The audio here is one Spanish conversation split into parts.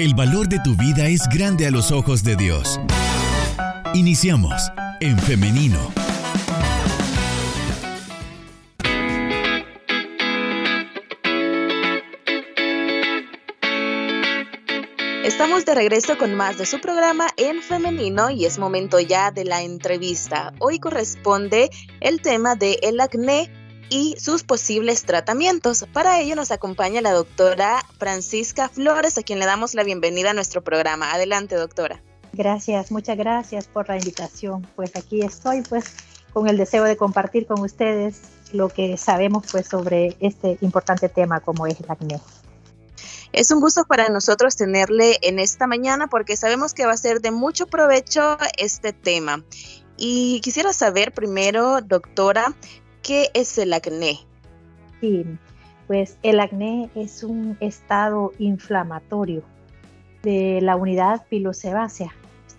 El valor de tu vida es grande a los ojos de Dios. Iniciamos en femenino. Estamos de regreso con más de su programa en femenino y es momento ya de la entrevista. Hoy corresponde el tema de el acné y sus posibles tratamientos. Para ello nos acompaña la doctora Francisca Flores, a quien le damos la bienvenida a nuestro programa. Adelante, doctora. Gracias, muchas gracias por la invitación. Pues aquí estoy, pues, con el deseo de compartir con ustedes lo que sabemos, pues, sobre este importante tema como es el acné. Es un gusto para nosotros tenerle en esta mañana porque sabemos que va a ser de mucho provecho este tema. Y quisiera saber primero, doctora, ¿Qué es el acné? Sí, pues el acné es un estado inflamatorio de la unidad pilosebácea.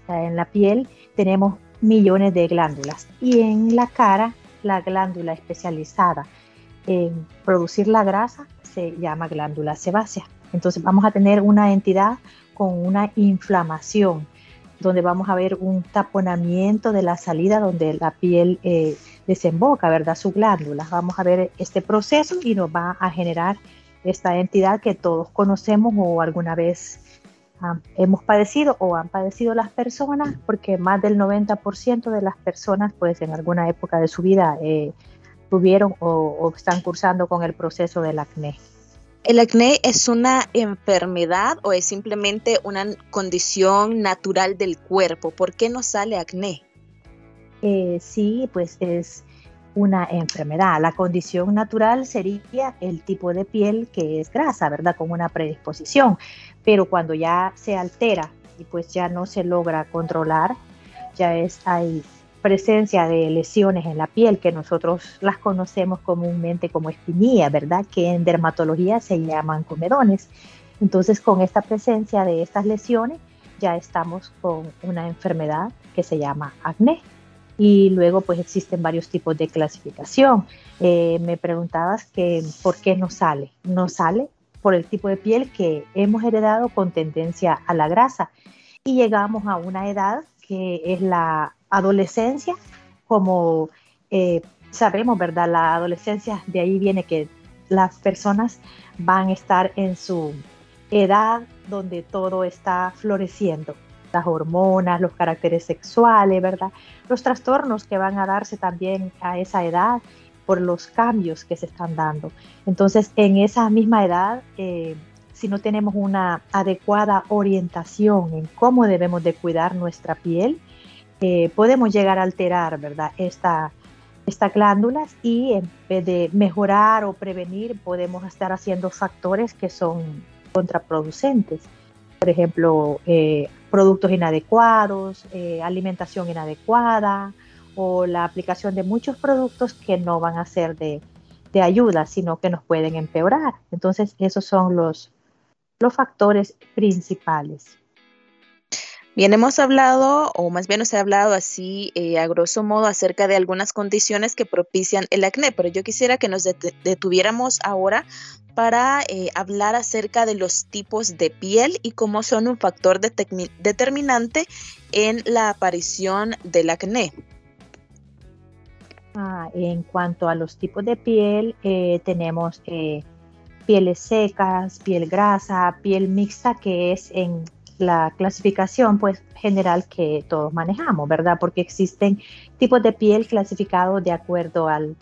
en la piel tenemos millones de glándulas y en la cara la glándula especializada en producir la grasa se llama glándula sebácea. Entonces vamos a tener una entidad con una inflamación donde vamos a ver un taponamiento de la salida donde la piel eh, desemboca, ¿verdad? Su glándula. Vamos a ver este proceso y nos va a generar esta entidad que todos conocemos o alguna vez hemos padecido o han padecido las personas, porque más del 90% de las personas, pues en alguna época de su vida, eh, tuvieron o están cursando con el proceso del acné. ¿El acné es una enfermedad o es simplemente una condición natural del cuerpo? ¿Por qué no sale acné? Eh, sí, pues es una enfermedad. La condición natural sería el tipo de piel que es grasa, ¿verdad? Con una predisposición. Pero cuando ya se altera y pues ya no se logra controlar, ya es, hay presencia de lesiones en la piel que nosotros las conocemos comúnmente como espinilla, ¿verdad? Que en dermatología se llaman comedones. Entonces, con esta presencia de estas lesiones, ya estamos con una enfermedad que se llama acné. Y luego, pues existen varios tipos de clasificación. Eh, me preguntabas que por qué no sale. No sale por el tipo de piel que hemos heredado con tendencia a la grasa. Y llegamos a una edad que es la adolescencia, como eh, sabemos, ¿verdad? La adolescencia, de ahí viene que las personas van a estar en su edad donde todo está floreciendo, las hormonas, los caracteres sexuales, ¿verdad? Los trastornos que van a darse también a esa edad por los cambios que se están dando. Entonces, en esa misma edad, eh, si no tenemos una adecuada orientación en cómo debemos de cuidar nuestra piel, eh, podemos llegar a alterar, ¿verdad? Esta, estas glándulas y en vez de mejorar o prevenir, podemos estar haciendo factores que son contraproducentes. Por ejemplo, eh, productos inadecuados, eh, alimentación inadecuada o la aplicación de muchos productos que no van a ser de, de ayuda, sino que nos pueden empeorar. Entonces, esos son los, los factores principales. Bien, hemos hablado, o más bien nos ha hablado así eh, a grosso modo acerca de algunas condiciones que propician el acné, pero yo quisiera que nos detuviéramos ahora para eh, hablar acerca de los tipos de piel y cómo son un factor determinante en la aparición del acné. Ah, en cuanto a los tipos de piel, eh, tenemos pieles secas, piel grasa, piel mixta, que es en la clasificación pues general que todos manejamos, ¿verdad? Porque existen tipos de piel clasificados de acuerdo al,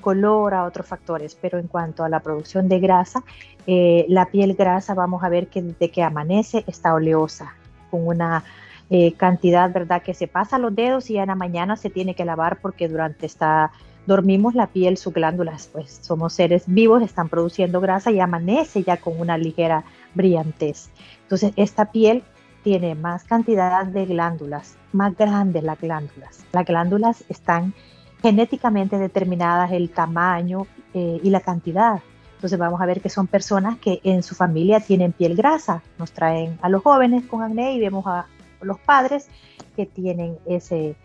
color, a otros factores, pero en cuanto a la producción de grasa, eh, la piel grasa vamos a ver que desde que amanece está oleosa, con una eh, cantidad, ¿verdad? Que se pasa los dedos y ya en la mañana se tiene que lavar porque durante esta dormimos la piel, sus glándulas, pues somos seres vivos, están produciendo grasa y amanece ya con una ligera brillantez. Entonces, esta piel tiene más cantidad de glándulas, más grandes las glándulas. Las glándulas están genéticamente determinadas el tamaño eh, y la cantidad. Entonces vamos a ver que son personas que en su familia tienen piel grasa. Nos traen a los jóvenes con acné y vemos a los padres que tienen ese,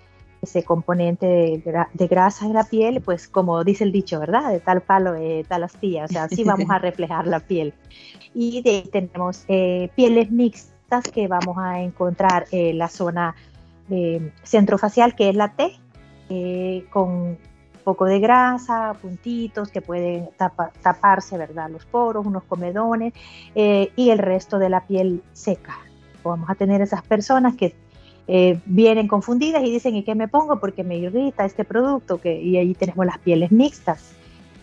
ese componente de, grasa en la piel, pues como dice el dicho, ¿verdad? De tal palo, eh, tal astilla, o sea, así vamos a reflejar la piel. Y de ahí tenemos eh, pieles mixtas que vamos a encontrar en la zona eh, centrofacial, que es la T, con poco de grasa, puntitos que pueden taparse, ¿verdad? Los poros, unos comedones y el resto de la piel seca. Vamos a tener esas personas que eh, vienen confundidas y dicen, ¿y qué me pongo? Porque me irrita este producto. Que, y ahí tenemos las pieles mixtas.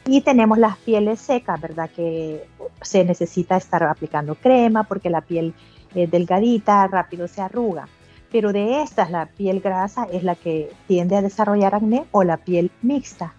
Y tenemos las pieles secas, ¿verdad? Que se necesita estar aplicando crema porque la piel es delgadita, rápido se arruga. Pero de estas, la piel grasa es la que tiende a desarrollar acné o la piel mixta.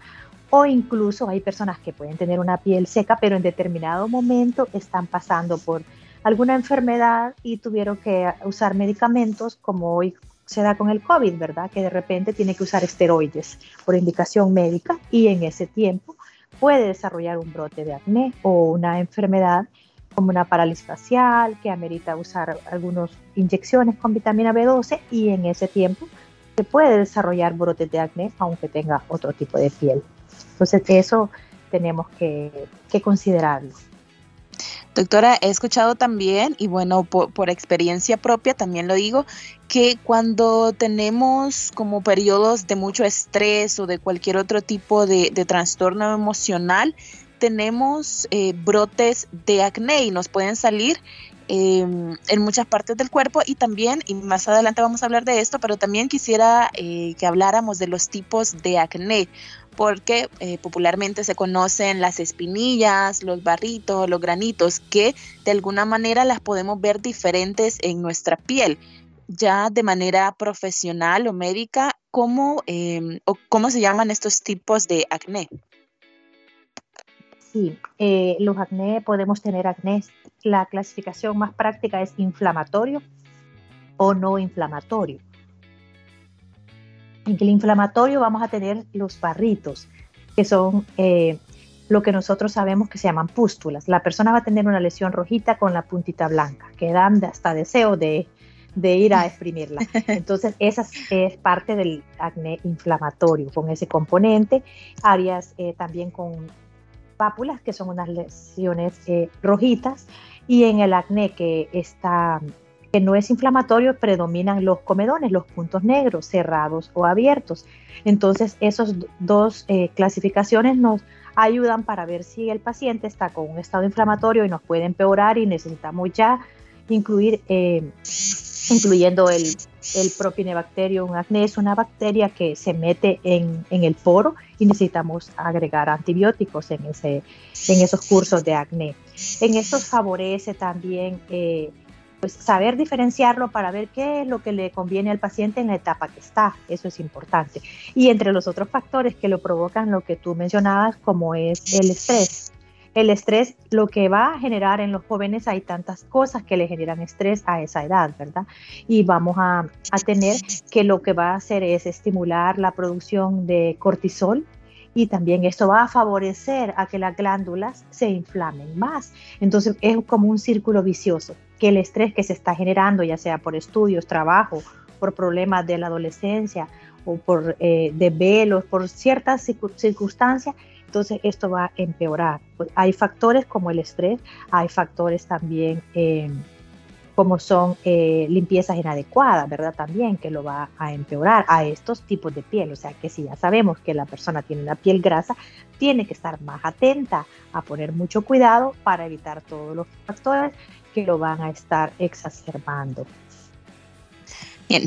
O incluso hay personas que pueden tener una piel seca, pero en determinado momento están pasando por alguna enfermedad y tuvieron que usar medicamentos como hoy se da con el COVID, ¿verdad? Que de repente tiene que usar esteroides por indicación médica y en ese tiempo puede desarrollar un brote de acné o una enfermedad como una parálisis facial que amerita usar algunas inyecciones con vitamina B12 y en ese tiempo se puede desarrollar brotes de acné aunque tenga otro tipo de piel. Entonces eso tenemos que, que considerarlo. Doctora, he escuchado también, y bueno, por, experiencia propia también lo digo, que cuando tenemos como periodos de mucho estrés o de cualquier otro tipo de, trastorno emocional, tenemos eh, brotes de acné y nos pueden salir em, en muchas partes del cuerpo y también, y más adelante vamos a hablar de esto, pero también quisiera eh, que habláramos de los tipos de acné porque eh, popularmente se conocen las espinillas, los barritos, los granitos, que de alguna manera las podemos ver diferentes en nuestra piel. Ya de manera profesional o médica, ¿cómo, em, o cómo se llaman estos tipos de acné? Sí, eh, los acné podemos tener acné. La clasificación más práctica es inflamatorio o no inflamatorio. En el inflamatorio vamos a tener los barritos, que son eh, lo que nosotros sabemos que se llaman pústulas. La persona va a tener una lesión rojita con la puntita blanca, que dan hasta deseo de, ir a exprimirla. Entonces, esa es parte del acné inflamatorio, con ese componente. Áreas eh, también con pápulas, que son unas lesiones eh, rojitas. Y en el acné que está que no es inflamatorio, predominan los comedones, los puntos negros, cerrados o abiertos. Entonces, esas dos eh, clasificaciones nos ayudan para ver si el paciente está con un estado inflamatorio y nos puede empeorar y necesitamos ya incluir, eh, incluyendo el, el Propinebacterium acne, es una bacteria que se mete en, el poro y necesitamos agregar antibióticos en esos cursos de acné. En estos favorece también eh, pues saber diferenciarlo para ver qué es lo que le conviene al paciente en la etapa que está, eso es importante. Y entre los otros factores que lo provocan, lo que tú mencionabas, como es el estrés. El estrés, lo que va a generar en los jóvenes, hay tantas cosas que le generan estrés a esa edad, ¿verdad? Y vamos a, a tener que lo que va a hacer es estimular la producción de cortisol, y también esto va a favorecer a que las glándulas se inflamen más. Entonces es como un círculo vicioso que el estrés que se está generando, ya sea por estudios, trabajo, por problemas de la adolescencia o por eh, desvelos, por ciertas circunstancias, entonces esto va a empeorar. Pues, hay factores como el estrés, hay factores también eh, como son eh, limpiezas inadecuadas, ¿verdad? También que lo va a empeorar a estos tipos de piel. O sea que si ya sabemos que la persona tiene una piel grasa, tiene que estar más atenta a poner mucho cuidado para evitar todos los factores que lo van a estar exacerbando.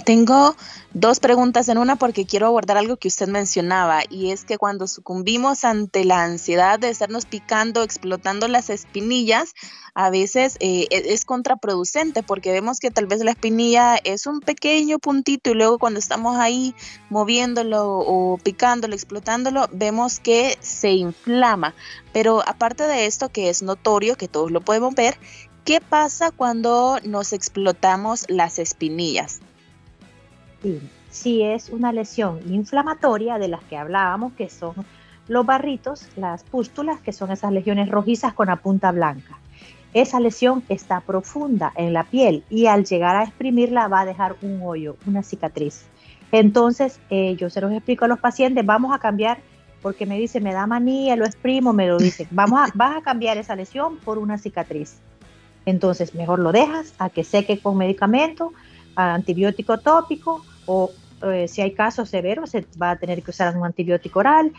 Tengo dos preguntas en una porque quiero abordar algo que usted mencionaba y es que cuando sucumbimos ante la ansiedad de estarnos picando, explotando las espinillas, a veces eh, e, es contraproducente porque vemos que tal vez la espinilla es un pequeño puntito y luego cuando estamos ahí moviéndolo o picándolo, explotándolo, vemos que se inflama. Pero aparte de esto que es notorio, que todos lo podemos ver, ¿Qué pasa cuando nos explotamos las espinillas? Si es una lesión inflamatoria de las que hablábamos, que son los barritos, las pústulas, que son esas lesiones rojizas con la punta blanca. Esa lesión está profunda en la piel y al llegar a exprimirla va a dejar un hoyo, una cicatriz. Entonces, eh, yo se los explico a los pacientes, vamos a cambiar, porque me dice, me da manía, lo exprimo, me lo dice, vamos a, vas a cambiar esa lesión por una cicatriz. Entonces, mejor lo dejas a que seque con medicamento, antibiótico tópico o eh, si hay casos severos, se va a tener que usar un antibiótico oral,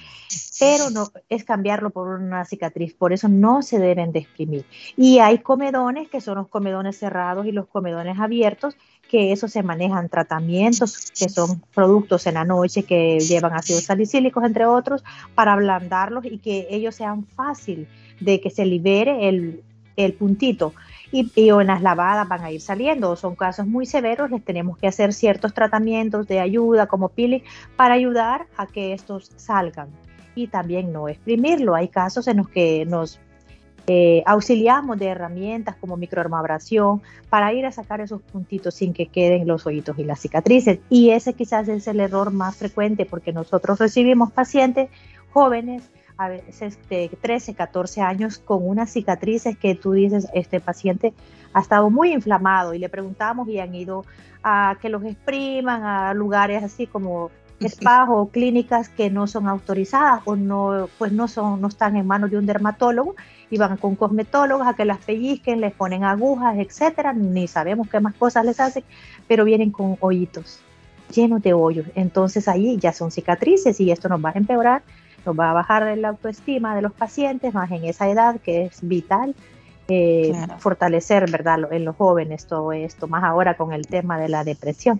pero no es cambiarlo por una cicatriz, por eso no se deben de exprimir. Y hay comedones que son los comedones cerrados y los comedones abiertos, que eso se manejan tratamientos, que son productos en la noche que llevan ácidos salicílicos, entre otros, para ablandarlos y que ellos sean fácil de que se libere el, el puntito y, y las lavadas van a ir saliendo. Son casos muy severos, les tenemos que hacer ciertos tratamientos de ayuda como peeling para ayudar a que estos salgan. Y también no exprimirlo. Hay casos en los que nos eh, auxiliamos de herramientas como microdermabrasión para ir a sacar esos puntitos sin que queden los hoyitos y las cicatrices. Y ese quizás es el error más frecuente porque nosotros recibimos pacientes jóvenes a veces de 13, 14 años con unas cicatrices que tú dices, este paciente ha estado muy inflamado y le preguntamos y han ido a que los expriman a lugares así como spas o clínicas que no son autorizadas o no, pues no, son, no están en manos de un dermatólogo y van con cosmetólogos a que las pellizquen, les ponen agujas, etcétera, ni sabemos qué más cosas les hacen, pero vienen con hoyitos llenos de hoyos. Entonces ahí ya son cicatrices y esto nos va a empeorar va a bajar la autoestima de los pacientes, más en esa edad que es vital. Eh, fortalecer, ¿verdad? En los jóvenes todo esto, más ahora con el tema de la depresión.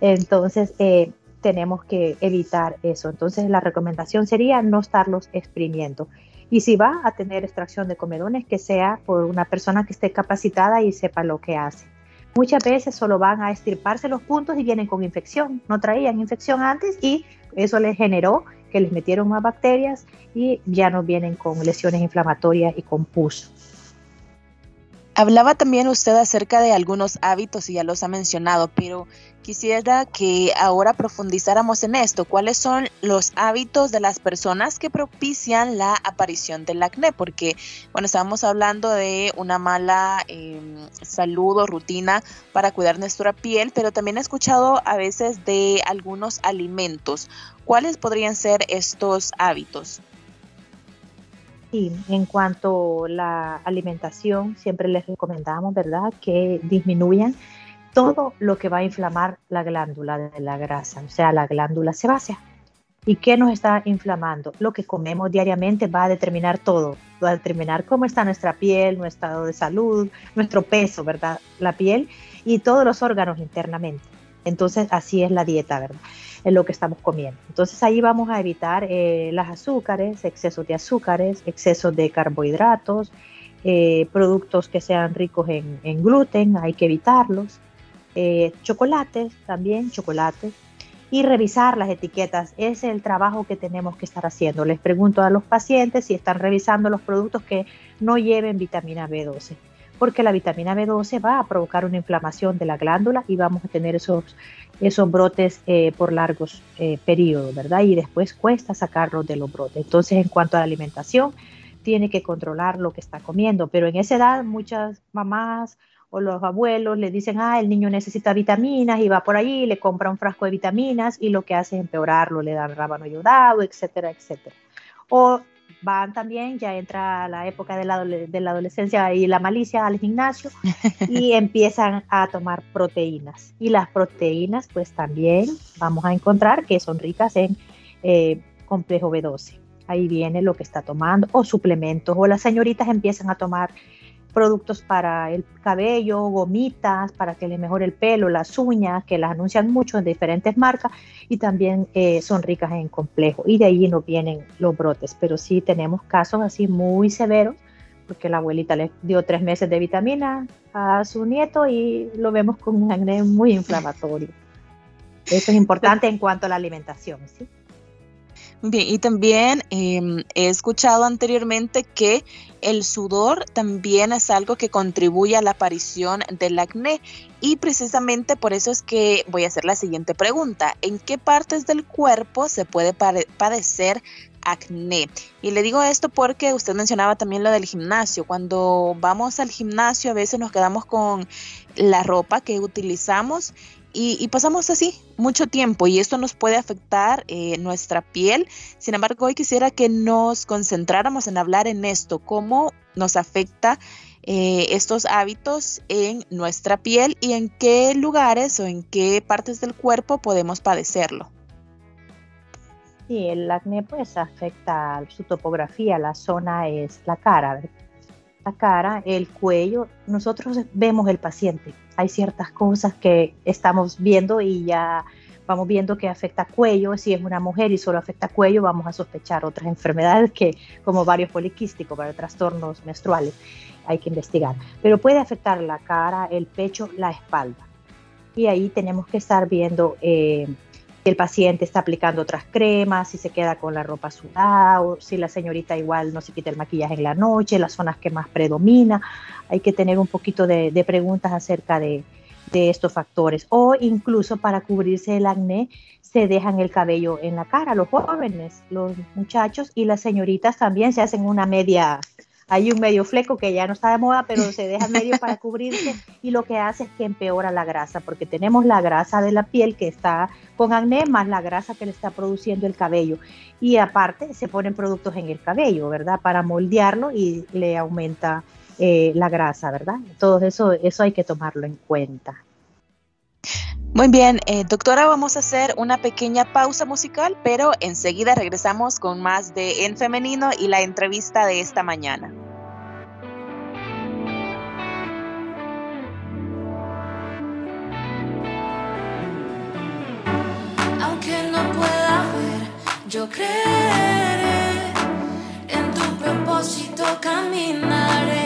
Entonces, eh, tenemos que evitar eso. Entonces, la recomendación sería no estarlos exprimiendo. Y si va a tener extracción de comedones, que sea por una persona que esté capacitada y sepa lo que hace. Muchas veces solo van a estirparse los puntos y vienen con infección. No traían infección antes y eso les generó que les metieron más bacterias y ya no vienen con lesiones inflamatorias y con pus. Hablaba también usted acerca de algunos hábitos y ya los ha mencionado, pero quisiera que ahora profundizáramos en esto. ¿Cuáles son los hábitos de las personas que propician la aparición del acné? Porque, bueno, estábamos hablando de una mala em, salud o rutina para cuidar nuestra piel, pero también he escuchado a veces de algunos alimentos. ¿Cuáles podrían ser estos hábitos? Sí, en cuanto a la alimentación, siempre les recomendamos, ¿verdad?, que disminuyan todo lo que va a inflamar la glándula de la grasa, o sea, la glándula sebácea. ¿Y qué nos está inflamando? Lo que comemos diariamente va a determinar todo, va a determinar cómo está nuestra piel, nuestro estado de salud, nuestro peso, ¿verdad? La piel y todos los órganos internamente. Entonces, así es la dieta, ¿verdad? En lo que estamos comiendo. Entonces ahí vamos a evitar eh, las azúcares, excesos de azúcares, excesos de carbohidratos, eh, productos que sean ricos en, gluten, hay que evitarlos. Eh, chocolates también, chocolates. Y revisar las etiquetas, es el trabajo que tenemos que estar haciendo. Les pregunto a los pacientes si están revisando los productos que no lleven vitamina B12 porque la vitamina B12 va a provocar una inflamación de la glándula y vamos a tener esos esos brotes eh, por largos eh, periodos, ¿verdad? Y después cuesta sacarlos de los brotes. Entonces, en cuanto a la alimentación, tiene que controlar lo que está comiendo, pero en esa edad muchas mamás o los abuelos le dicen, ah, el niño necesita vitaminas y va por ahí, le compra un frasco de vitaminas y lo que hace es empeorarlo, le dan rábano ayudado, etcétera, etcétera. O van también, ya entra la época de la, de la adolescencia y la malicia al gimnasio y empiezan a tomar proteínas. Y las proteínas pues también vamos a encontrar que son ricas en eh, complejo B12. Ahí viene lo que está tomando o suplementos o las señoritas empiezan a tomar productos para el cabello, gomitas para que le mejore el pelo, las uñas, que las anuncian mucho en diferentes marcas y también eh, son ricas en complejo. Y de ahí no vienen los brotes, pero sí tenemos casos así muy severos, porque la abuelita le dio tres meses de vitamina a su nieto y lo vemos con un acné muy inflamatorio. Eso es importante en cuanto a la alimentación, ¿sí? Bien, y también em, he escuchado anteriormente que el sudor también es algo que contribuye a la aparición del acné y precisamente por eso es que voy a hacer la siguiente pregunta. ¿En qué partes del cuerpo se puede padecer acné? Y le digo esto porque usted mencionaba también lo del gimnasio. Cuando vamos al gimnasio a veces nos quedamos con la ropa que utilizamos y, pasamos así mucho tiempo y esto nos puede afectar eh, nuestra piel. Sin embargo, hoy quisiera que nos concentráramos en hablar en esto, cómo nos afecta eh, estos hábitos en nuestra piel y en qué lugares o en qué partes del cuerpo podemos padecerlo. Sí, el acné pues afecta su topografía, la zona es la cara, la cara, el cuello. Nosotros vemos el paciente. Hay ciertas cosas que estamos viendo y ya vamos viendo que afecta cuello. Si es una mujer y solo afecta cuello, vamos a sospechar otras enfermedades que como varios poliquísticos para trastornos menstruales hay que investigar. Pero puede afectar la cara, el pecho, la espalda. Y ahí tenemos que estar viendo eh, si el paciente está aplicando otras cremas, si se queda con la ropa sudada, o si la señorita igual no se quita el maquillaje en la noche, las zonas que más predomina. Hay que tener un poquito de, preguntas acerca de, de estos factores. O incluso para cubrirse el acné se dejan el cabello en la cara. Los jóvenes, los muchachos y las señoritas también se hacen una media hay un medio fleco que ya no está de moda, pero se deja medio para cubrirse y lo que hace es que empeora la grasa, porque tenemos la grasa de la piel que está con acné más la grasa que le está produciendo el cabello. Y aparte se ponen productos en el cabello, ¿verdad? Para moldearlo y le aumenta eh, la grasa, ¿verdad? Todo eso, eso hay que tomarlo en cuenta. Muy bien, eh, doctora, vamos a hacer una pequeña pausa musical, pero enseguida regresamos con más de En Femenino y la entrevista de esta mañana. Aunque no pueda ver, yo creeré en tu propósito caminaré,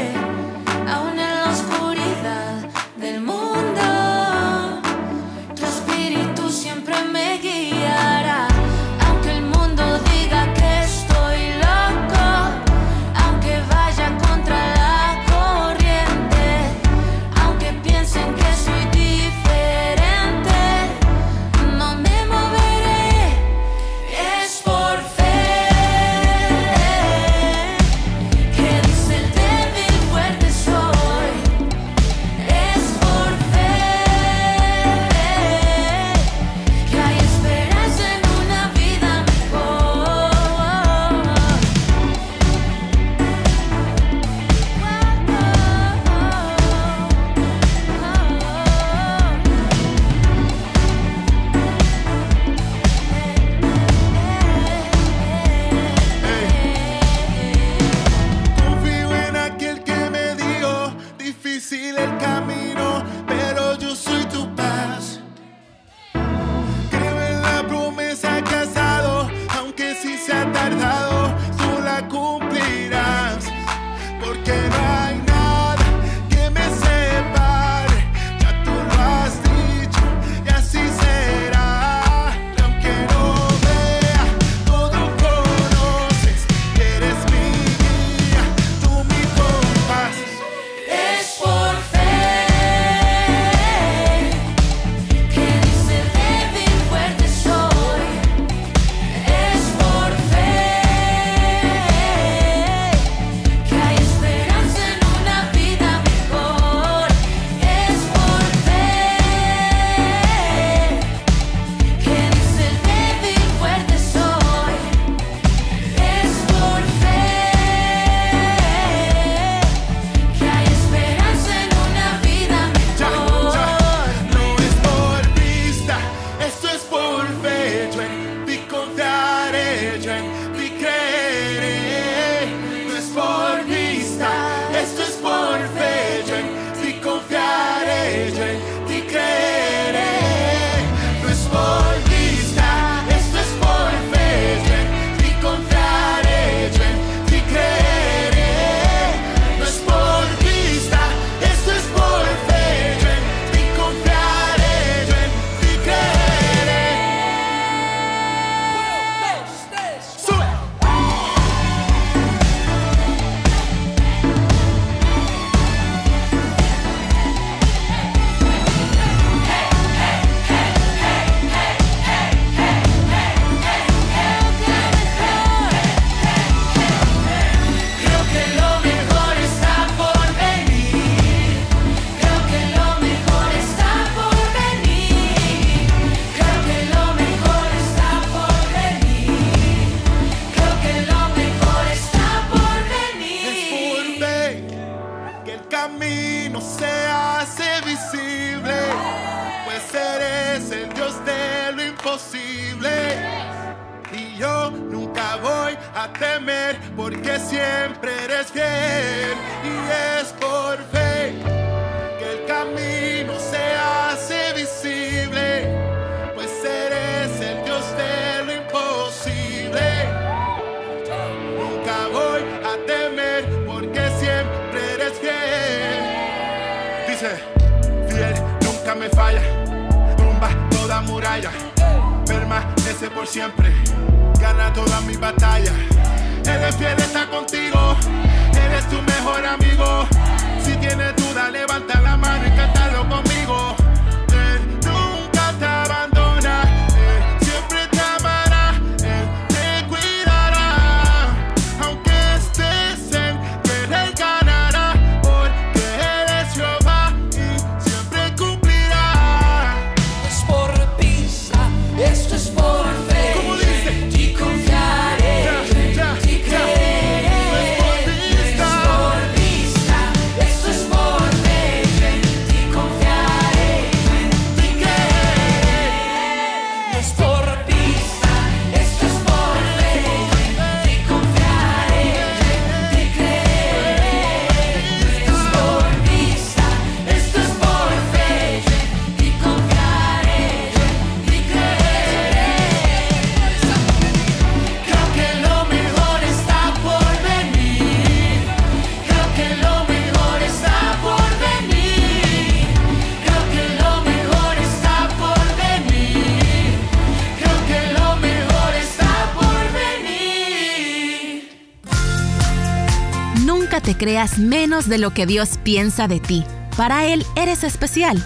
Menos de lo que Dios piensa de ti. Para Él eres especial.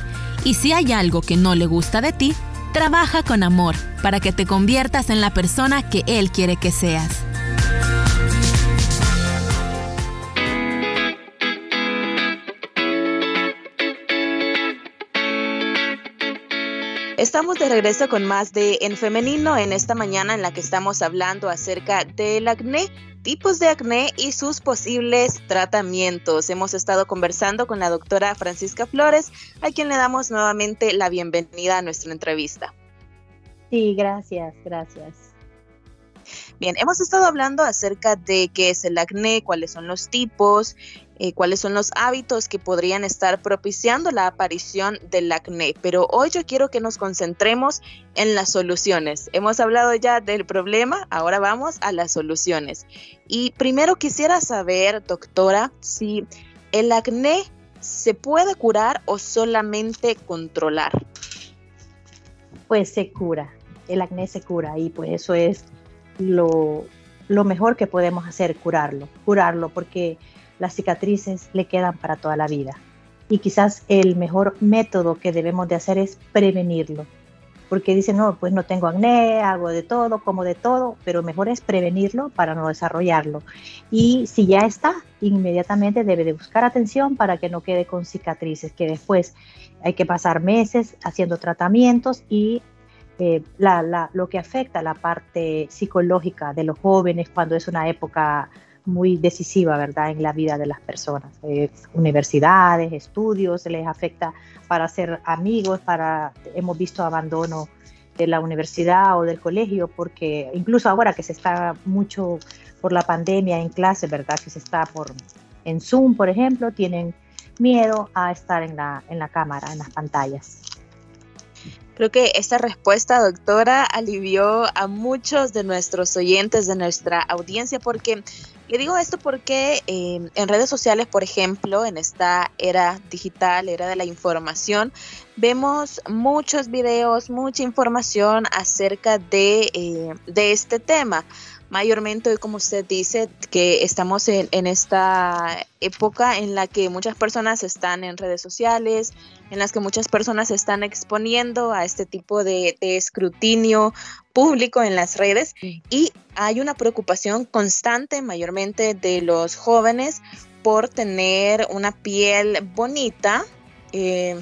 Y si hay algo que no le gusta de ti, trabaja con amor para que te conviertas en la persona que Él quiere que seas. Estamos de regreso con más de En Femenino en esta mañana en la que estamos hablando acerca del acné, tipos de acné y sus posibles tratamientos. Hemos estado conversando con la doctora Francisca Flores, a quien le damos nuevamente la bienvenida a nuestra entrevista. Sí, gracias, gracias. Bien, hemos estado hablando acerca de qué es el acné, cuáles son los tipos, eh, cuáles son los hábitos que podrían estar propiciando la aparición del acné. Pero hoy yo quiero que nos concentremos en las soluciones. Hemos hablado ya del problema, ahora vamos a las soluciones. Y primero quisiera saber, doctora, si el acné se puede curar o solamente controlar. Pues se cura, el acné se cura y pues eso es lo, lo mejor que podemos hacer, curarlo, curarlo porque las cicatrices le quedan para toda la vida. Y quizás el mejor método que debemos de hacer es prevenirlo. Porque dicen, no, pues no tengo acné, hago de todo, como de todo, pero mejor es prevenirlo para no desarrollarlo. Y si ya está, inmediatamente debe de buscar atención para que no quede con cicatrices, que después hay que pasar meses haciendo tratamientos y eh, la, la, lo que afecta la parte psicológica de los jóvenes cuando es una época muy decisiva, ¿verdad?, en la vida de las personas. Eh, universidades, estudios, les afecta para ser amigos, para, hemos visto abandono de la universidad o del colegio, porque incluso ahora que se está mucho por la pandemia en clase, ¿verdad?, que se está por, en Zoom, por ejemplo, tienen miedo a estar en la, en la cámara, en las pantallas. Creo que esta respuesta, doctora, alivió a muchos de nuestros oyentes, de nuestra audiencia, porque le digo esto porque eh, en redes sociales, por ejemplo, en esta era digital, era de la información, vemos muchos videos, mucha información acerca de, eh, de este tema. Mayormente como usted dice, que estamos en, en, esta época en la que muchas personas están en redes sociales, en las que muchas personas se están exponiendo a este tipo de, de escrutinio público en las redes y hay una preocupación constante, mayormente de los jóvenes, por tener una piel bonita. Eh,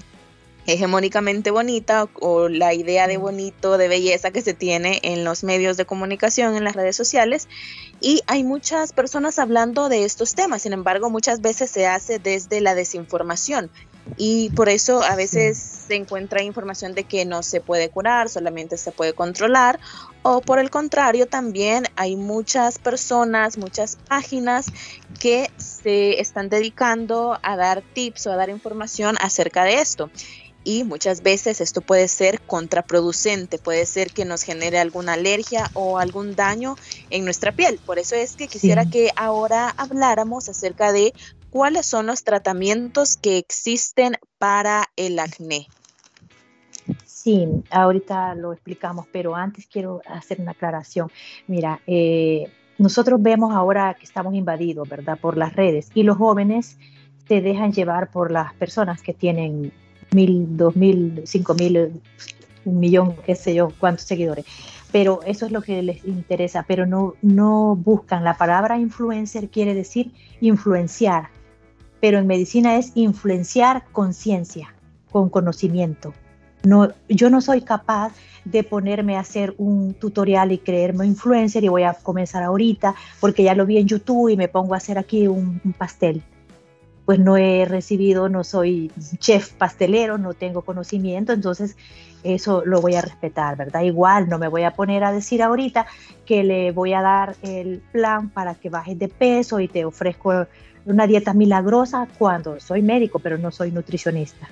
hegemónicamente bonita o, o, la idea de bonito, de belleza que se tiene en los medios de comunicación, en las redes sociales. Y hay muchas personas hablando de estos temas, sin embargo, muchas veces se hace desde la desinformación. Y por eso a veces se encuentra información de que no se puede curar, solamente se puede controlar, o por el contrario, también hay muchas personas, muchas páginas que se están dedicando a dar tips o a dar información acerca de esto y muchas veces esto puede ser contraproducente, puede ser que nos genere alguna alergia o algún daño en nuestra piel. Por eso es que quisiera que ahora habláramos acerca de cuáles son los tratamientos que existen para el acné. Sí, ahorita lo explicamos, pero antes quiero hacer una aclaración. Mira, eh, nosotros vemos ahora que estamos invadidos, ¿verdad? Por las redes y los jóvenes se dejan llevar por las personas que tienen mil, dos mil, cinco mil, un millón, qué sé yo, cuántos seguidores. Pero eso es lo que les interesa, pero no, no buscan. La palabra influencer quiere decir influenciar, pero en medicina es influenciar conciencia, con conocimiento. No, yo no soy capaz de ponerme a hacer un tutorial y creerme influencer y voy a comenzar ahorita porque ya lo vi en YouTube y me pongo a hacer aquí un pastel pues no he recibido, no soy chef pastelero, no tengo conocimiento, entonces eso lo voy a respetar, ¿verdad? Igual no me voy a poner a decir ahorita que le voy a dar el plan para que bajes de peso y te ofrezco una dieta milagrosa cuando soy médico, pero no soy nutricionista.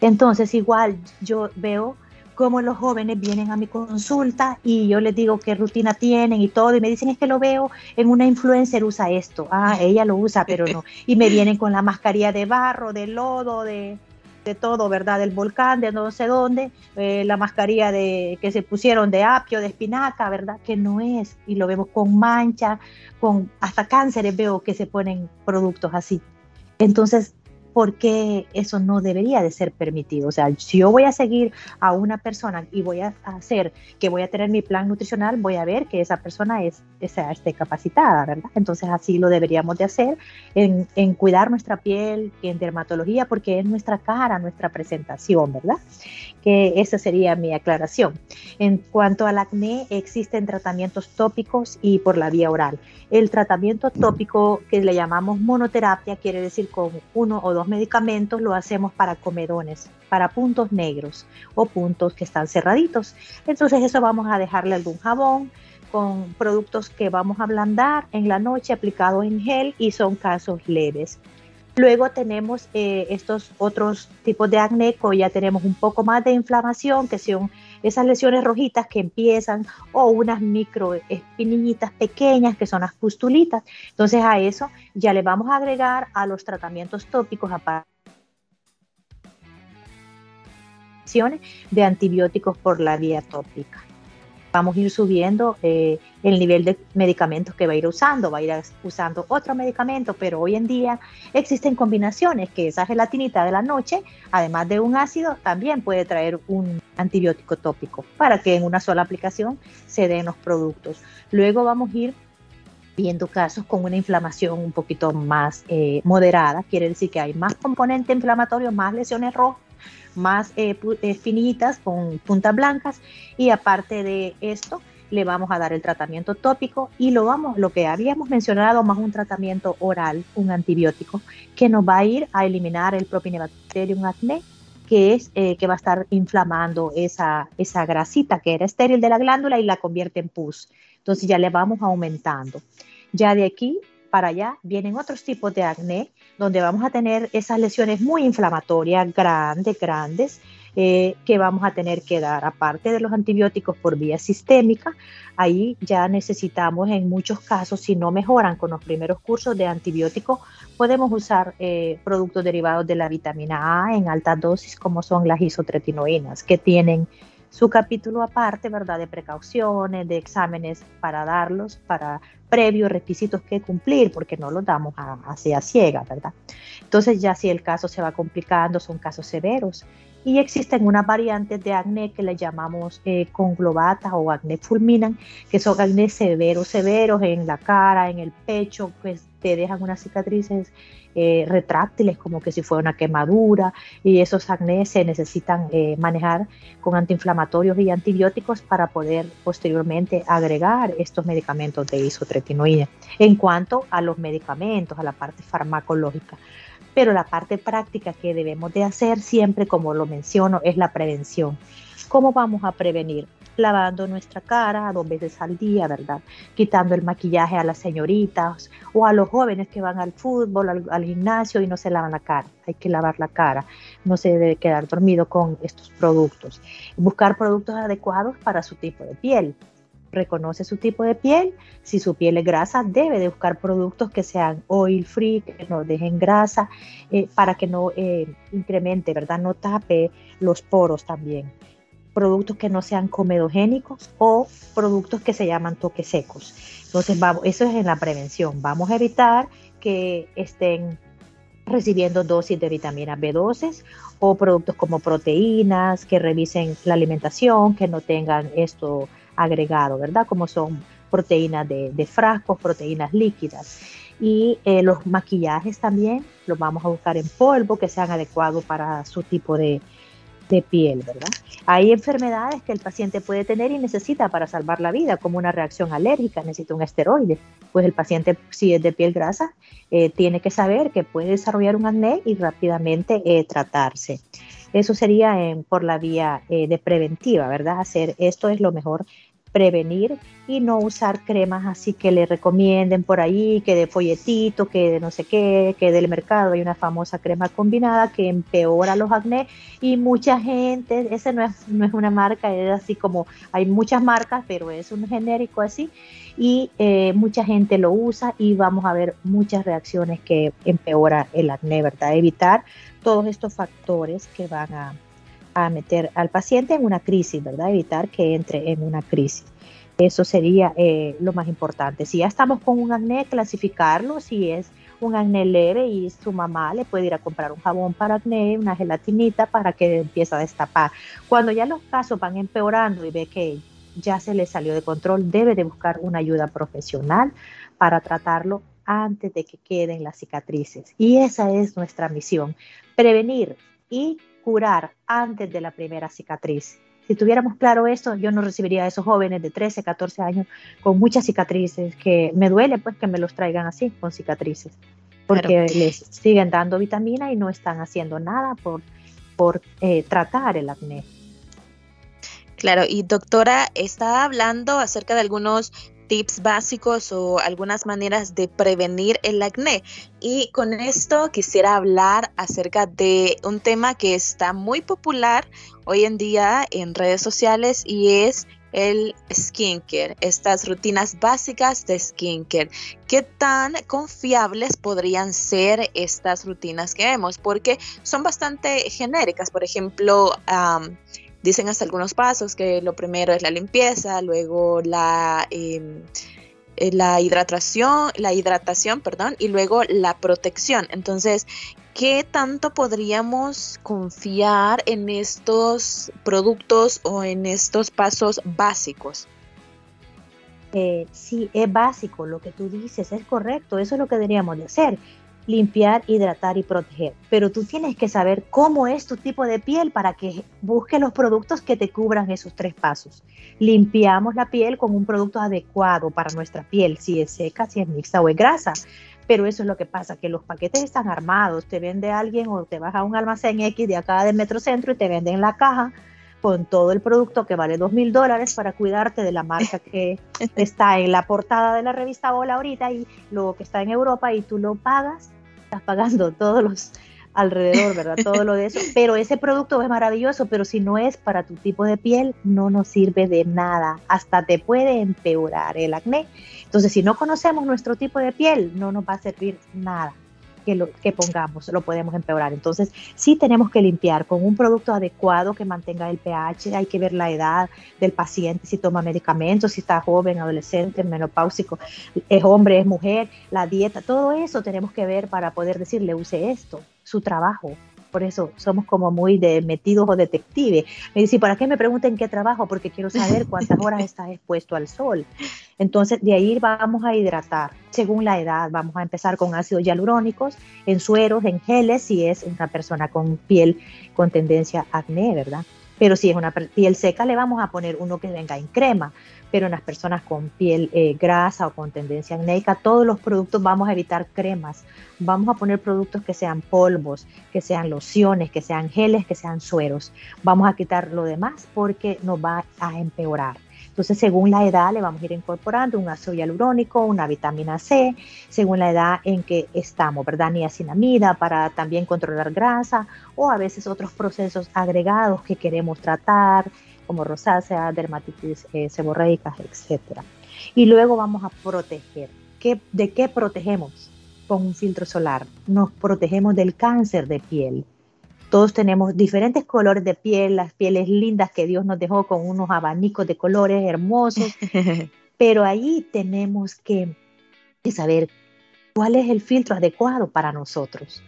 Entonces igual yo veo cómo los jóvenes vienen a mi consulta y yo les digo qué rutina tienen y todo, y me dicen es que lo veo en una influencer usa esto, ah, ella lo usa, pero no, y me vienen con la mascarilla de barro, de lodo, de, de todo, ¿verdad? Del volcán, de no sé dónde, eh, la mascarilla de, que se pusieron de apio, de espinaca, ¿verdad? Que no es, y lo vemos con mancha, con hasta cánceres veo que se ponen productos así. Entonces, porque eso no debería de ser permitido. O sea, si yo voy a seguir a una persona y voy a hacer que voy a tener mi plan nutricional, voy a ver que esa persona es, esté capacitada, ¿verdad? Entonces así lo deberíamos de hacer en, en cuidar nuestra piel, en dermatología, porque es nuestra cara, nuestra presentación, ¿verdad? Que esa sería mi aclaración. En cuanto al acné, existen tratamientos tópicos y por la vía oral. El tratamiento tópico que le llamamos monoterapia quiere decir con uno o dos medicamentos lo hacemos para comedones, para puntos negros o puntos que están cerraditos. Entonces eso vamos a dejarle algún jabón con productos que vamos a ablandar en la noche aplicados en gel y son casos leves. Luego tenemos eh, estos otros tipos de acné, ya tenemos un poco más de inflamación, que son esas lesiones rojitas que empiezan, o unas micro espinillitas pequeñas, que son las pustulitas. Entonces a eso ya le vamos a agregar a los tratamientos tópicos, aparte de antibióticos por la vía tópica vamos a ir subiendo eh, el nivel de medicamentos que va a ir usando, va a ir usando otro medicamento, pero hoy en día existen combinaciones que esa gelatinita de la noche, además de un ácido, también puede traer un antibiótico tópico para que en una sola aplicación se den los productos. Luego vamos a ir viendo casos con una inflamación un poquito más eh, moderada, quiere decir que hay más componente inflamatorio, más lesiones rojas más eh, eh, finitas con puntas blancas y aparte de esto le vamos a dar el tratamiento tópico y lo vamos, lo que habíamos mencionado, más un tratamiento oral, un antibiótico, que nos va a ir a eliminar el Propinebacterium acne, que es eh, que va a estar inflamando esa, esa grasita que era estéril de la glándula y la convierte en pus. Entonces ya le vamos aumentando. Ya de aquí para allá vienen otros tipos de acné, donde vamos a tener esas lesiones muy inflamatorias, grandes, grandes, eh, que vamos a tener que dar, aparte de los antibióticos por vía sistémica, ahí ya necesitamos en muchos casos, si no mejoran con los primeros cursos de antibióticos, podemos usar eh, productos derivados de la vitamina A en alta dosis, como son las isotretinoínas, que tienen su capítulo aparte, ¿verdad? De precauciones, de exámenes para darlos, para previos requisitos que cumplir, porque no los damos así a ciega, ¿verdad? Entonces ya si el caso se va complicando, son casos severos. Y existen unas variantes de acné que le llamamos eh, conglobata o acné fulminan, que son acné severos, severos en la cara, en el pecho, pues te dejan unas cicatrices eh, retráctiles como que si fuera una quemadura y esos acné se necesitan eh, manejar con antiinflamatorios y antibióticos para poder posteriormente agregar estos medicamentos de isotretinoide. En cuanto a los medicamentos, a la parte farmacológica, Pero la parte práctica que debemos de hacer siempre, como lo menciono, es la prevención. ¿Cómo vamos a prevenir? Lavando nuestra cara dos veces al día, ¿verdad? Quitando el maquillaje a las señoritas o a los jóvenes que van al fútbol, al, gimnasio y no se lavan la cara. Hay que lavar la cara, no se debe quedar dormido con estos productos. Buscar productos adecuados para su tipo de piel. Reconoce su tipo de piel. Si su piel es grasa, debe de buscar productos que sean oil free, que no dejen grasa, eh, para que no eh, incremente, ¿verdad? No tape los poros también productos que no sean comedogénicos o productos que se llaman toques secos. Entonces, vamos, eso es en la prevención. Vamos a evitar que estén recibiendo dosis de vitamina B12 o productos como proteínas, que revisen la alimentación, que no tengan esto agregado, ¿verdad? Como son proteínas de, de frascos, proteínas líquidas. Y eh, los maquillajes también los vamos a buscar en polvo que sean adecuados para su tipo de, de piel, ¿verdad? Hay enfermedades que el paciente puede tener y necesita para salvar la vida, como una reacción alérgica, necesita un esteroide. Pues el paciente, si es de piel grasa, eh, tiene que saber que puede desarrollar un acné y rápidamente eh, tratarse. Eso sería por la vía eh, de preventiva, ¿verdad? Hacer esto es lo mejor prevenir y no usar cremas así que le recomienden por ahí, que de folletito, que de no sé qué, que del mercado hay una famosa crema combinada que empeora los acné y mucha gente, ese no es, no es una marca, es así como hay muchas marcas, pero es un genérico así y eh, mucha gente lo usa y vamos a ver muchas reacciones que empeora el acné, ¿verdad? Evitar todos estos factores que van a a meter al paciente en una crisis, ¿verdad? Evitar que entre en una crisis. Eso sería eh, lo más importante. Si ya estamos con un acné, clasificarlo, si es un acné leve y su mamá le puede ir a comprar un jabón para acné, una gelatinita para que empiece a destapar. Cuando ya los casos van empeorando y ve que ya se le salió de control, debe de buscar una ayuda profesional para tratarlo antes de que queden las cicatrices. Y esa es nuestra misión, prevenir y curar antes de la primera cicatriz. Si tuviéramos claro esto, yo no recibiría a esos jóvenes de 13, 14 años con muchas cicatrices, que me duele pues que me los traigan así, con cicatrices, porque les siguen dando vitamina y no están haciendo nada por, por eh, tratar el acné. Claro, y doctora, está hablando acerca de algunos tips básicos o algunas maneras de prevenir el acné. Y con esto quisiera hablar acerca de un tema que está muy popular hoy en día en redes sociales y es el skincare, estas rutinas básicas de skincare. ¿Qué tan confiables podrían ser estas rutinas que vemos? Porque son bastante genéricas. Por ejemplo, Dicen hasta algunos pasos que lo primero es la limpieza, luego la, em, eh, la hidratación, la hidratación, perdón, y luego la protección. Entonces, ¿qué tanto podríamos confiar en estos productos o en estos pasos básicos? Eh, sí, es básico, lo que tú dices es correcto, eso es lo que deberíamos de hacer limpiar, hidratar y proteger. Pero tú tienes que saber cómo es tu tipo de piel para que busques los productos que te cubran esos tres pasos. Limpiamos la piel con un producto adecuado para nuestra piel, si es seca, si es mixta o es grasa. Pero eso es lo que pasa, que los paquetes están armados, te vende alguien o te vas a un almacén X de acá de Metrocentro y te venden la caja con todo el producto que vale dos mil dólares para cuidarte de la marca que está en la portada de la revista Bola ahorita y lo que está en Europa y tú lo pagas estás pagando todos los alrededor, ¿verdad? Todo lo de eso. Pero ese producto es maravilloso, pero si no es para tu tipo de piel, no nos sirve de nada. Hasta te puede empeorar el acné. Entonces, si no conocemos nuestro tipo de piel, no nos va a servir nada que, lo, que pongamos, lo podemos empeorar. Entonces, sí tenemos que limpiar con un producto adecuado que mantenga el pH, hay que ver la edad del paciente, si toma medicamentos, si está joven, adolescente, menopáusico, es hombre, es mujer, la dieta, todo eso tenemos que ver para poder decirle, use esto, su trabajo, por eso somos como muy de metidos o detectives. Me dice, ¿para qué me pregunten qué trabajo? Porque quiero saber cuántas horas estás expuesto al sol. Entonces, de ahí vamos a hidratar. Según la edad, vamos a empezar con ácidos hialurónicos, en sueros, en geles, si es una persona con piel con tendencia a acné, ¿verdad? Pero si es una piel seca, le vamos a poner uno que venga en crema. Pero en las personas con piel eh, grasa o con tendencia acnéica, todos los productos vamos a evitar cremas. Vamos a poner productos que sean polvos, que sean lociones, que sean geles, que sean sueros. Vamos a quitar lo demás porque nos va a empeorar. Entonces, según la edad, le vamos a ir incorporando un ácido hialurónico, una vitamina C, según la edad en que estamos, ¿verdad? Niacinamida para también controlar grasa o a veces otros procesos agregados que queremos tratar, como rosácea, dermatitis eh, seborreica, etc. Y luego vamos a proteger. ¿Qué, ¿De qué protegemos? Con un filtro solar. Nos protegemos del cáncer de piel todos tenemos diferentes colores de piel, las pieles lindas que Dios nos dejó con unos abanicos de colores hermosos, pero ahí tenemos que, saber cuál es el filtro adecuado para nosotros.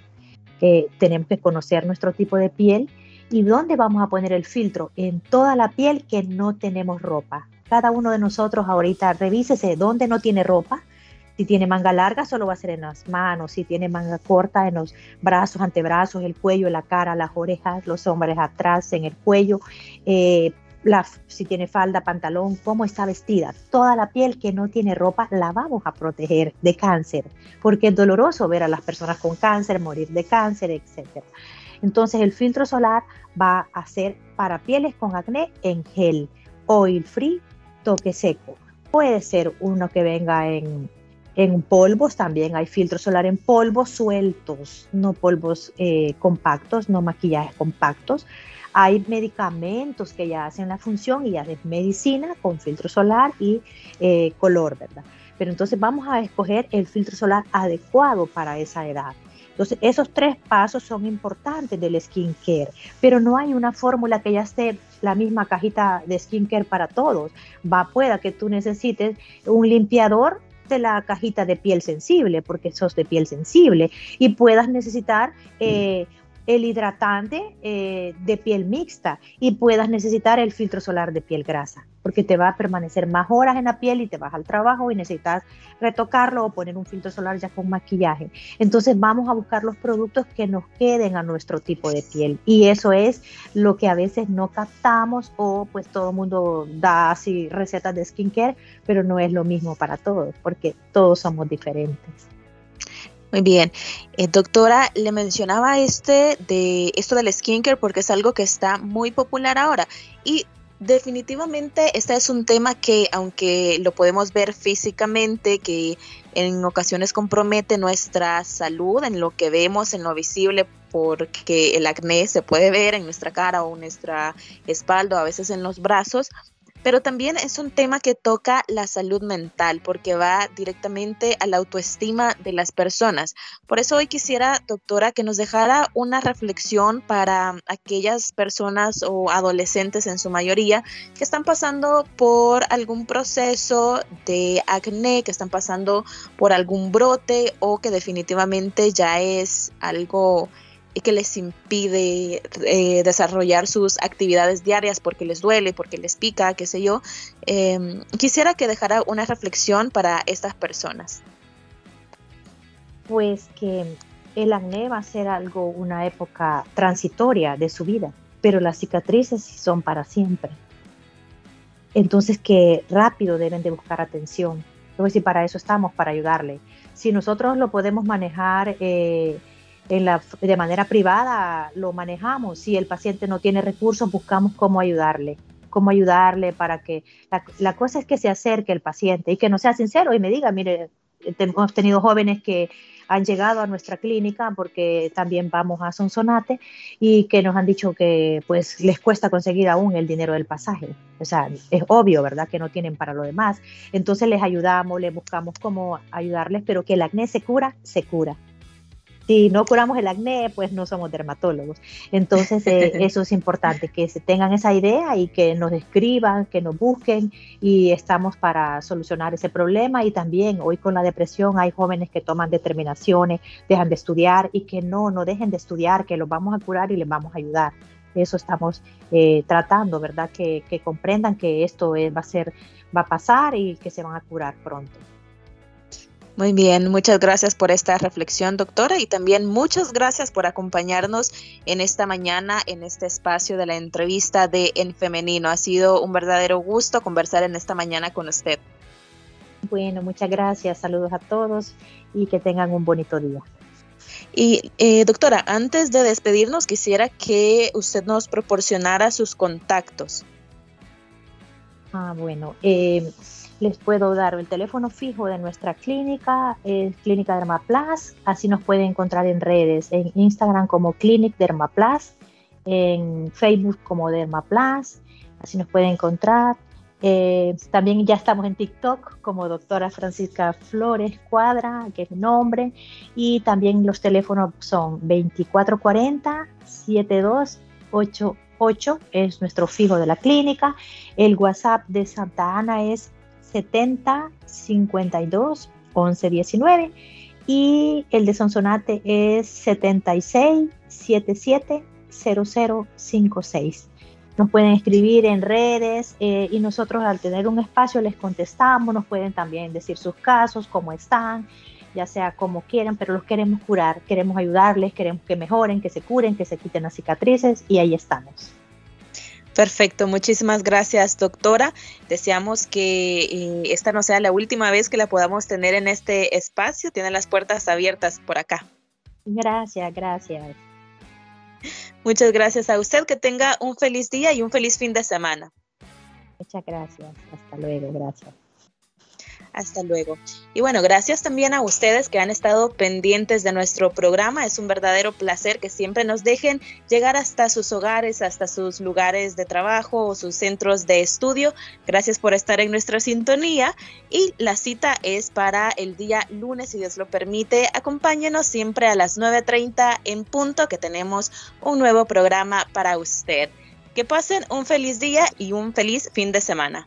Eh, tenemos que conocer nuestro tipo de piel y dónde vamos a poner el filtro en toda la piel que no tenemos ropa. Cada uno de nosotros ahorita revísese dónde no tiene ropa, si tiene manga larga, solo va a ser en las manos. Si tiene manga corta, en los brazos, antebrazos, el cuello, la cara, las orejas, los hombres atrás, en el cuello. Eh, si tiene falda, pantalón, cómo está vestida. Toda la piel que no tiene ropa la vamos a proteger de cáncer, porque es doloroso ver a las personas con cáncer morir de cáncer, etc. Entonces el filtro solar va a ser para pieles con acné en gel, oil free, toque seco. Puede ser uno que venga en en polvos también hay filtro solar en polvos sueltos, no polvos eh, compactos, no maquillajes compactos. Hay medicamentos que ya hacen la función y ya es medicina con filtro solar y eh, color, ¿verdad? Pero entonces vamos a escoger el filtro solar adecuado para esa edad. Entonces, esos tres pasos son importantes del skincare, pero no hay una fórmula que ya esté la misma cajita de skincare para todos. Va, pueda que tú necesites un limpiador de la cajita de piel sensible, porque sos de piel sensible, y puedas necesitar eh, el hidratante eh, de piel mixta y puedas necesitar el filtro solar de piel grasa, porque te va a permanecer más horas en la piel y te vas al trabajo y necesitas retocarlo o poner un filtro solar ya con maquillaje. Entonces vamos a buscar los productos que nos queden a nuestro tipo de piel y eso es lo que a veces no captamos o pues todo el mundo da así recetas de skincare, pero no es lo mismo para todos, porque todos somos diferentes. Muy bien. Eh, doctora, le mencionaba este de esto del skincare porque es algo que está muy popular ahora. Y definitivamente este es un tema que, aunque lo podemos ver físicamente, que en ocasiones compromete nuestra salud, en lo que vemos, en lo visible, porque el acné se puede ver en nuestra cara o en nuestra espalda, a veces en los brazos, pero también es un tema que toca la salud mental porque va directamente a la autoestima de las personas. Por eso hoy quisiera, doctora, que nos dejara una reflexión para aquellas personas o adolescentes en su mayoría que están pasando por algún proceso de acné, que están pasando por algún brote o que definitivamente ya es algo y que les impide eh, desarrollar sus actividades diarias porque les duele, porque les pica, qué sé yo. Em, quisiera que dejara una reflexión para estas personas. Pues que el acné va a ser algo, una época transitoria de su vida, pero las cicatrices son para siempre. Entonces que rápido deben de buscar atención. Entonces, y para eso estamos, para ayudarle. Si nosotros lo podemos manejar eh, de manera privada lo manejamos. Si el paciente no tiene recursos, buscamos cómo ayudarle, cómo ayudarle para que la, cosa es que se acerque el paciente y que no sea sincero y me diga, mire, hemos tenido jóvenes que han llegado a nuestra clínica porque también vamos a Sonsonate y que nos han dicho que pues les cuesta conseguir aún el dinero del pasaje. O sea, es obvio, ¿verdad? Que no tienen para lo demás. Entonces les ayudamos, les buscamos cómo ayudarles, pero que el acné se cura, se cura si no curamos el acné, pues no somos dermatólogos. Entonces, eh, eso es importante, que se tengan esa idea y que nos escriban, que nos busquen y estamos para solucionar ese problema. Y también hoy con la depresión hay jóvenes que toman determinaciones, dejan de estudiar y que no, no dejen de estudiar, que los vamos a curar y les vamos a ayudar. Eso estamos eh, tratando, ¿verdad? Que, que, comprendan que esto va a ser, va a pasar y que se van a curar pronto. Muy bien, muchas gracias por esta reflexión, doctora, y también muchas gracias por acompañarnos en esta mañana, en este espacio de la entrevista de En Femenino. Ha sido un verdadero gusto conversar en esta mañana con usted. Bueno, muchas gracias, saludos a todos y que tengan un bonito día. Y eh, doctora, antes de despedirnos, quisiera que usted nos proporcionara sus contactos. Ah, bueno, eh, les puedo dar el teléfono fijo de nuestra clínica, es Clínica Dermaplas, así nos pueden encontrar en redes, en Instagram como Clinic Dermaplas, en Facebook como Dermaplas, así nos pueden encontrar. Eh, también ya estamos en TikTok como doctora Francisca Flores Cuadra, que es mi nombre, y también los teléfonos son 2440 7288 es nuestro fijo de la clínica. El WhatsApp de Santa Ana es 70 52 11 19 y el de Sonsonate es 76 77 0056. Nos pueden escribir en redes eh, y nosotros al tener un espacio les contestamos, nos pueden también decir sus casos, cómo están, ya sea como quieran, pero los queremos curar, queremos ayudarles, queremos que mejoren, que se curen, que se quiten las cicatrices y ahí estamos. Perfecto, muchísimas gracias doctora. Deseamos que eh, esta no sea la última vez que la podamos tener en este espacio. Tiene las puertas abiertas por acá. Gracias, gracias. Muchas gracias a usted. Que tenga un feliz día y un feliz fin de semana. Muchas gracias. Hasta luego. Gracias. Hasta luego. Y bueno, gracias también a ustedes que han estado pendientes de nuestro programa. Es un verdadero placer que siempre nos dejen llegar hasta sus hogares, hasta sus lugares de trabajo o sus centros de estudio. Gracias por estar en nuestra sintonía. Y la cita es para el día lunes, si Dios lo permite. Acompáñenos siempre a las 9.30 en punto que tenemos un nuevo programa para usted. Que pasen un feliz día y un feliz fin de semana.